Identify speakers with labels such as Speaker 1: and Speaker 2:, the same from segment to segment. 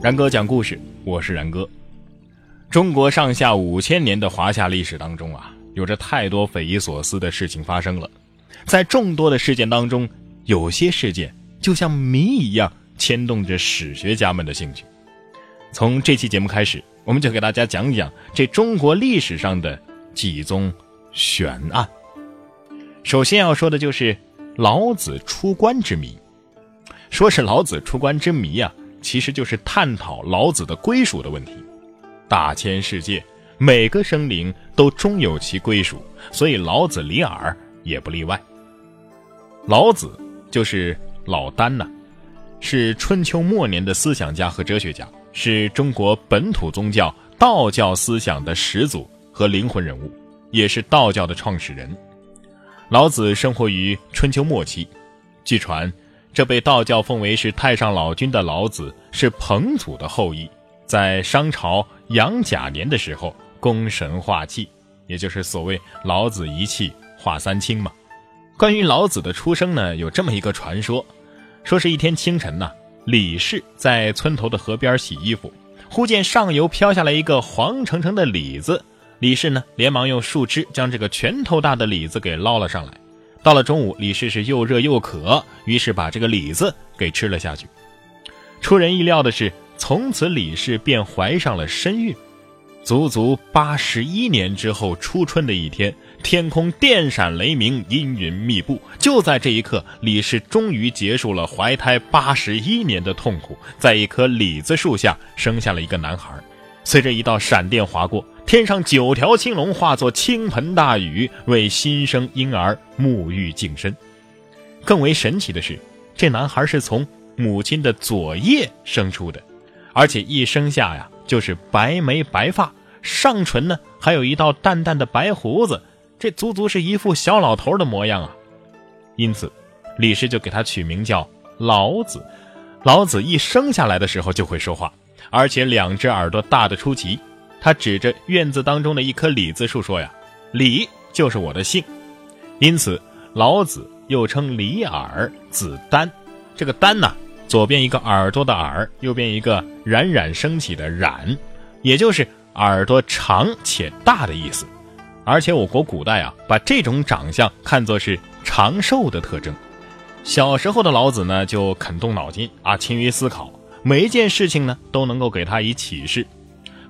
Speaker 1: 然哥讲故事，我是然哥。中国上下五千年的华夏历史当中啊，有着太多匪夷所思的事情发生了。在众多的事件当中，有些事件就像谜一样牵动着史学家们的兴趣。从这期节目开始，我们就给大家讲讲这中国历史上的几宗悬案。首先要说的就是老子出关之谜。说是老子出关之谜啊，其实就是探讨老子的归属的问题。大千世界，每个生灵都终有其归属，所以老子李耳也不例外。老子就是老聃呐，是春秋末年的思想家和哲学家，是中国本土宗教道教思想的始祖和灵魂人物，也是道教的创始人。老子生活于春秋末期，据传。这被道教奉为是太上老君的老子是彭祖的后裔，在商朝杨甲年的时候攻神化气，也就是所谓老子一气化三清嘛。关于老子的出生呢，有这么一个传说，说是一天清晨呐，李氏在村头的河边洗衣服，忽见上游飘下来一个黄澄澄的李子，李氏呢连忙用树枝将这个拳头大的李子给捞了上来。到了中午，李氏是又热又渴，于是把这个李子给吃了下去。出人意料的是，从此李氏便怀上了身孕。足足八十一年之后，初春的一天，天空电闪雷鸣，阴云密布。就在这一刻，李氏终于结束了怀胎八十一年的痛苦，在一棵李子树下生下了一个男孩。随着一道闪电划过。天上九条青龙化作倾盆大雨，为新生婴儿沐浴净身。更为神奇的是，这男孩是从母亲的左腋生出的，而且一生下呀就是白眉白发，上唇呢还有一道淡淡的白胡子，这足足是一副小老头的模样啊。因此，李氏就给他取名叫老子。老子一生下来的时候就会说话，而且两只耳朵大得出奇。他指着院子当中的一棵李子树说：“呀，李就是我的姓，因此老子又称李耳，子丹。这个丹呢，左边一个耳朵的耳，右边一个冉冉升起的冉，也就是耳朵长且大的意思。而且我国古代啊，把这种长相看作是长寿的特征。小时候的老子呢，就肯动脑筋啊，勤于思考，每一件事情呢，都能够给他以启示。”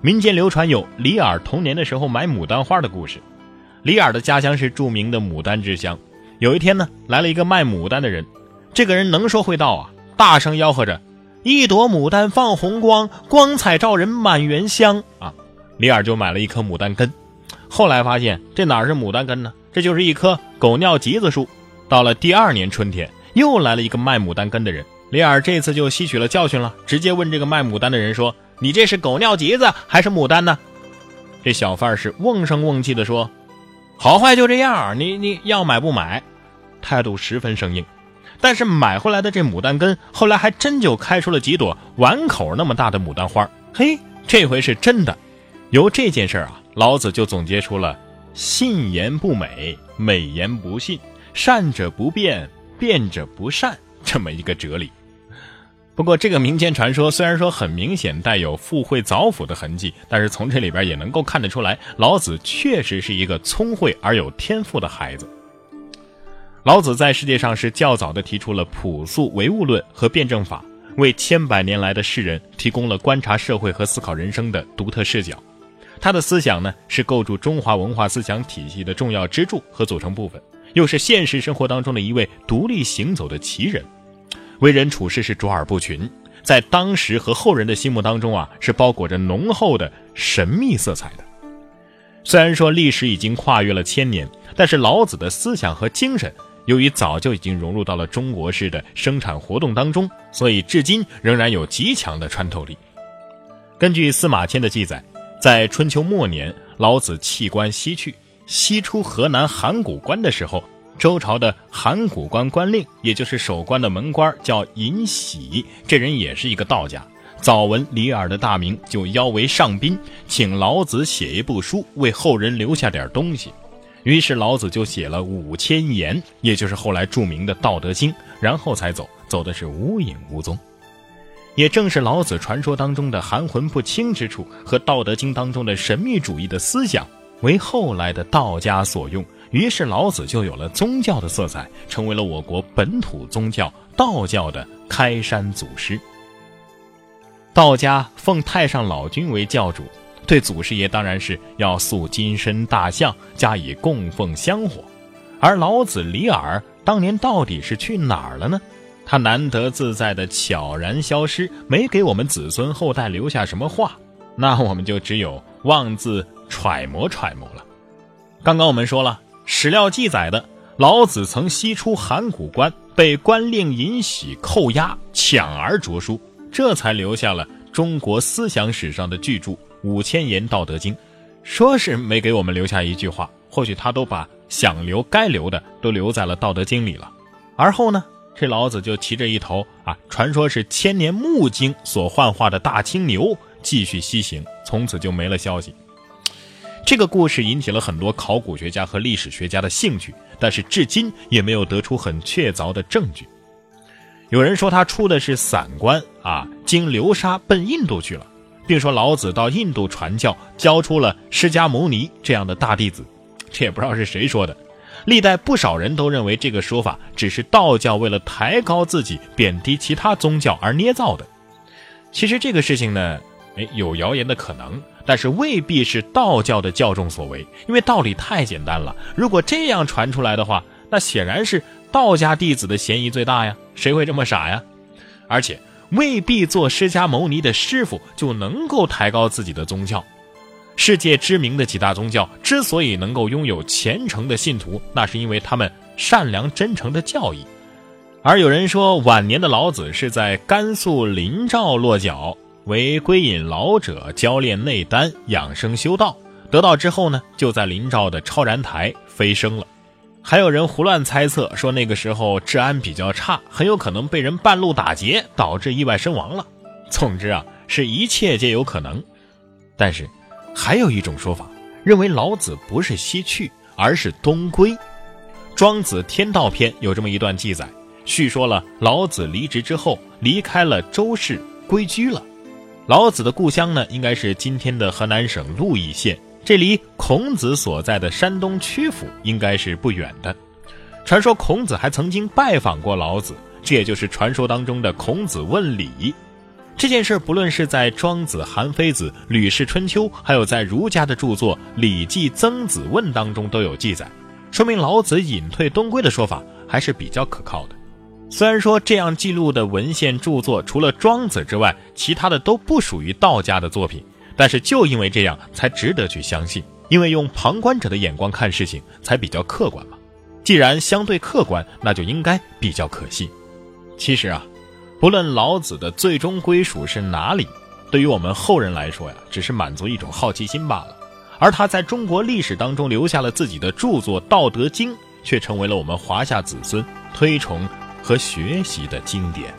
Speaker 1: 民间流传有李耳童年的时候买牡丹花的故事。李耳的家乡是著名的牡丹之乡。有一天呢，来了一个卖牡丹的人，这个人能说会道啊，大声吆喝着：“一朵牡丹放红光，光彩照人满园香。”啊，李耳就买了一棵牡丹根。后来发现这哪是牡丹根呢？这就是一棵狗尿橘子树。到了第二年春天，又来了一个卖牡丹根的人。李耳这次就吸取了教训了，直接问这个卖牡丹的人说。你这是狗尿橘子还是牡丹呢？这小贩是瓮声瓮气的说：“好坏就这样，你你要买不买？”态度十分生硬。但是买回来的这牡丹根，后来还真就开出了几朵碗口那么大的牡丹花。嘿，这回是真的。由这件事啊，老子就总结出了“信言不美，美言不信；善者不变，变者不善”这么一个哲理。不过，这个民间传说虽然说很明显带有附会凿斧的痕迹，但是从这里边也能够看得出来，老子确实是一个聪慧而有天赋的孩子。老子在世界上是较早的提出了朴素唯物论和辩证法，为千百年来的世人提供了观察社会和思考人生的独特视角。他的思想呢，是构筑中华文化思想体系的重要支柱和组成部分，又是现实生活当中的一位独立行走的奇人。为人处事是卓尔不群，在当时和后人的心目当中啊，是包裹着浓厚的神秘色彩的。虽然说历史已经跨越了千年，但是老子的思想和精神，由于早就已经融入到了中国式的生产活动当中，所以至今仍然有极强的穿透力。根据司马迁的记载，在春秋末年，老子弃官西去，西出河南函谷关的时候。周朝的函谷关关令，也就是守关的门官，叫尹喜。这人也是一个道家。早闻李耳的大名，就邀为上宾，请老子写一部书，为后人留下点东西。于是老子就写了五千言，也就是后来著名的《道德经》，然后才走，走的是无影无踪。也正是老子传说当中的含混不清之处和《道德经》当中的神秘主义的思想，为后来的道家所用。于是老子就有了宗教的色彩，成为了我国本土宗教道教的开山祖师。道家奉太上老君为教主，对祖师爷当然是要塑金身大象，加以供奉香火。而老子李耳当年到底是去哪儿了呢？他难得自在的悄然消失，没给我们子孙后代留下什么话，那我们就只有妄自揣摩揣摩了。刚刚我们说了，史料记载的老子曾西出函谷关，被官令尹喜扣押，抢而着书，这才留下了中国思想史上的巨著《五千言道德经》。说是没给我们留下一句话，或许他都把想留该留的都留在了《道德经》里了。而后呢？这老子就骑着一头啊，传说是千年木精所幻化的大青牛，继续西行，从此就没了消息。这个故事引起了很多考古学家和历史学家的兴趣，但是至今也没有得出很确凿的证据。有人说他出的是散关啊，经流沙奔印度去了，并说老子到印度传教，教出了释迦牟尼这样的大弟子，这也不知道是谁说的。历代不少人都认为这个说法只是道教为了抬高自己、贬低其他宗教而捏造的。其实这个事情呢，哎，有谣言的可能，但是未必是道教的教众所为，因为道理太简单了。如果这样传出来的话，那显然是道家弟子的嫌疑最大呀。谁会这么傻呀？而且未必做释迦牟尼的师傅就能够抬高自己的宗教。世界知名的几大宗教之所以能够拥有虔诚的信徒，那是因为他们善良真诚的教义。而有人说，晚年的老子是在甘肃临兆落脚，为归隐老者教练内丹、养生修道。得道之后呢，就在临兆的超然台飞升了。还有人胡乱猜测说，那个时候治安比较差，很有可能被人半路打劫，导致意外身亡了。总之啊，是一切皆有可能。但是。还有一种说法，认为老子不是西去，而是东归。《庄子·天道篇》有这么一段记载，叙说了老子离职之后，离开了周氏，归居了。老子的故乡呢，应该是今天的河南省鹿邑县，这离孔子所在的山东曲阜应该是不远的。传说孔子还曾经拜访过老子，这也就是传说当中的孔子问礼。这件事不论是在《庄子》《韩非子》《吕氏春秋》，还有在儒家的著作《礼记·曾子问》当中都有记载，说明老子隐退东归的说法还是比较可靠的。虽然说这样记录的文献著作除了《庄子》之外，其他的都不属于道家的作品，但是就因为这样才值得去相信，因为用旁观者的眼光看事情才比较客观嘛。既然相对客观，那就应该比较可信。其实啊。不论老子的最终归属是哪里，对于我们后人来说呀，只是满足一种好奇心罢了。而他在中国历史当中留下了自己的著作《道德经》，却成为了我们华夏子孙推崇和学习的经典。